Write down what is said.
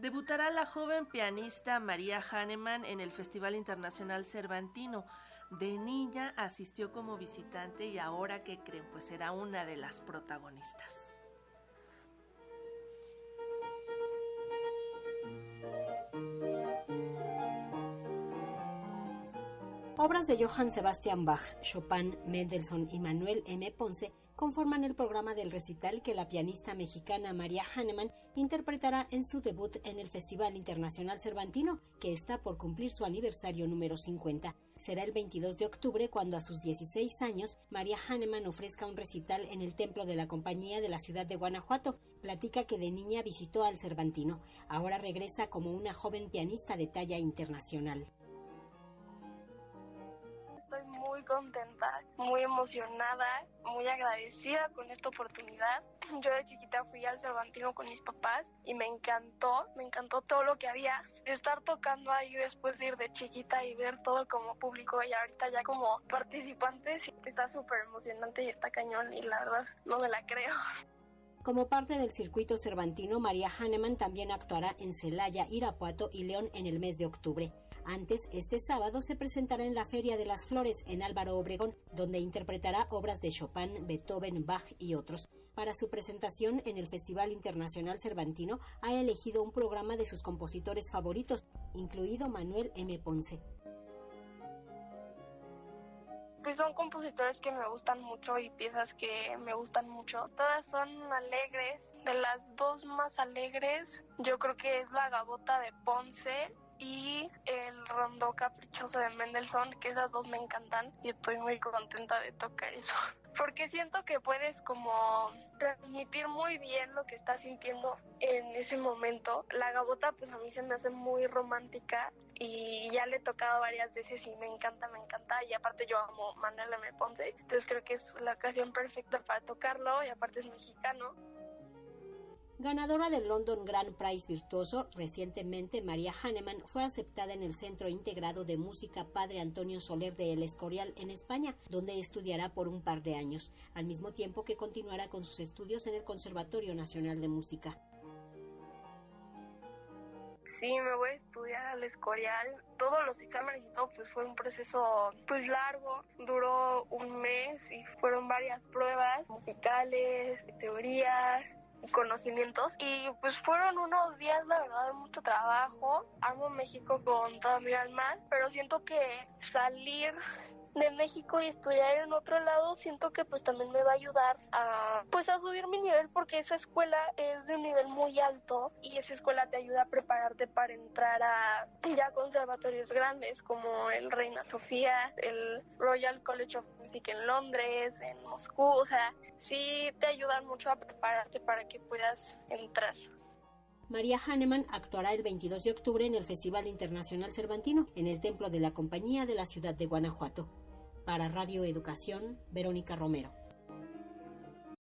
debutará la joven pianista María Hahnemann en el Festival Internacional Cervantino. De niña asistió como visitante y ahora que creen, pues será una de las protagonistas. Obras de Johann Sebastian Bach, Chopin, Mendelssohn y Manuel M. Ponce conforman el programa del recital que la pianista mexicana María Hahnemann interpretará en su debut en el Festival Internacional Cervantino, que está por cumplir su aniversario número 50. Será el 22 de octubre cuando a sus 16 años María Hahnemann ofrezca un recital en el Templo de la Compañía de la ciudad de Guanajuato. Platica que de niña visitó al Cervantino. Ahora regresa como una joven pianista de talla internacional muy contenta, muy emocionada, muy agradecida con esta oportunidad. Yo de chiquita fui al Cervantino con mis papás y me encantó, me encantó todo lo que había. Estar tocando ahí después de ir de chiquita y ver todo como público y ahorita ya como participante, está súper emocionante y está cañón y la verdad no me la creo. Como parte del circuito cervantino, María Hahnemann también actuará en Celaya, Irapuato y León en el mes de octubre. Antes, este sábado se presentará en la Feria de las Flores en Álvaro Obregón, donde interpretará obras de Chopin, Beethoven, Bach y otros. Para su presentación en el Festival Internacional Cervantino, ha elegido un programa de sus compositores favoritos, incluido Manuel M. Ponce. Pues son compositores que me gustan mucho y piezas que me gustan mucho. Todas son alegres. De las dos más alegres, yo creo que es la Gabota de Ponce y el Rondo Caprichoso de Mendelssohn, que esas dos me encantan y estoy muy contenta de tocar eso. Porque siento que puedes como transmitir muy bien lo que estás sintiendo en ese momento. La gabota pues a mí se me hace muy romántica y ya le he tocado varias veces y me encanta, me encanta y aparte yo amo Manuel M. Ponce, entonces creo que es la ocasión perfecta para tocarlo y aparte es mexicano. Ganadora del London Grand Prize Virtuoso, recientemente María Hahnemann fue aceptada en el Centro Integrado de Música Padre Antonio Soler de El Escorial en España, donde estudiará por un par de años, al mismo tiempo que continuará con sus estudios en el Conservatorio Nacional de Música. Sí, me voy a estudiar al Escorial. Todos los exámenes y todo, pues fue un proceso pues largo, duró un mes y fueron varias pruebas musicales, de teoría, conocimientos y pues fueron unos días la verdad de mucho trabajo. Amo México con toda mi alma pero siento que salir de México y estudiar en otro lado, siento que pues también me va a ayudar a pues a subir mi nivel porque esa escuela es de un nivel muy alto y esa escuela te ayuda a prepararte para entrar a ya conservatorios grandes como el Reina Sofía, el Royal College of Music en Londres, en Moscú, o sea, sí te ayudan mucho a prepararte para que puedas entrar. María Hahnemann actuará el 22 de octubre en el Festival Internacional Cervantino en el Templo de la Compañía de la ciudad de Guanajuato. Para Radio Educación, Verónica Romero.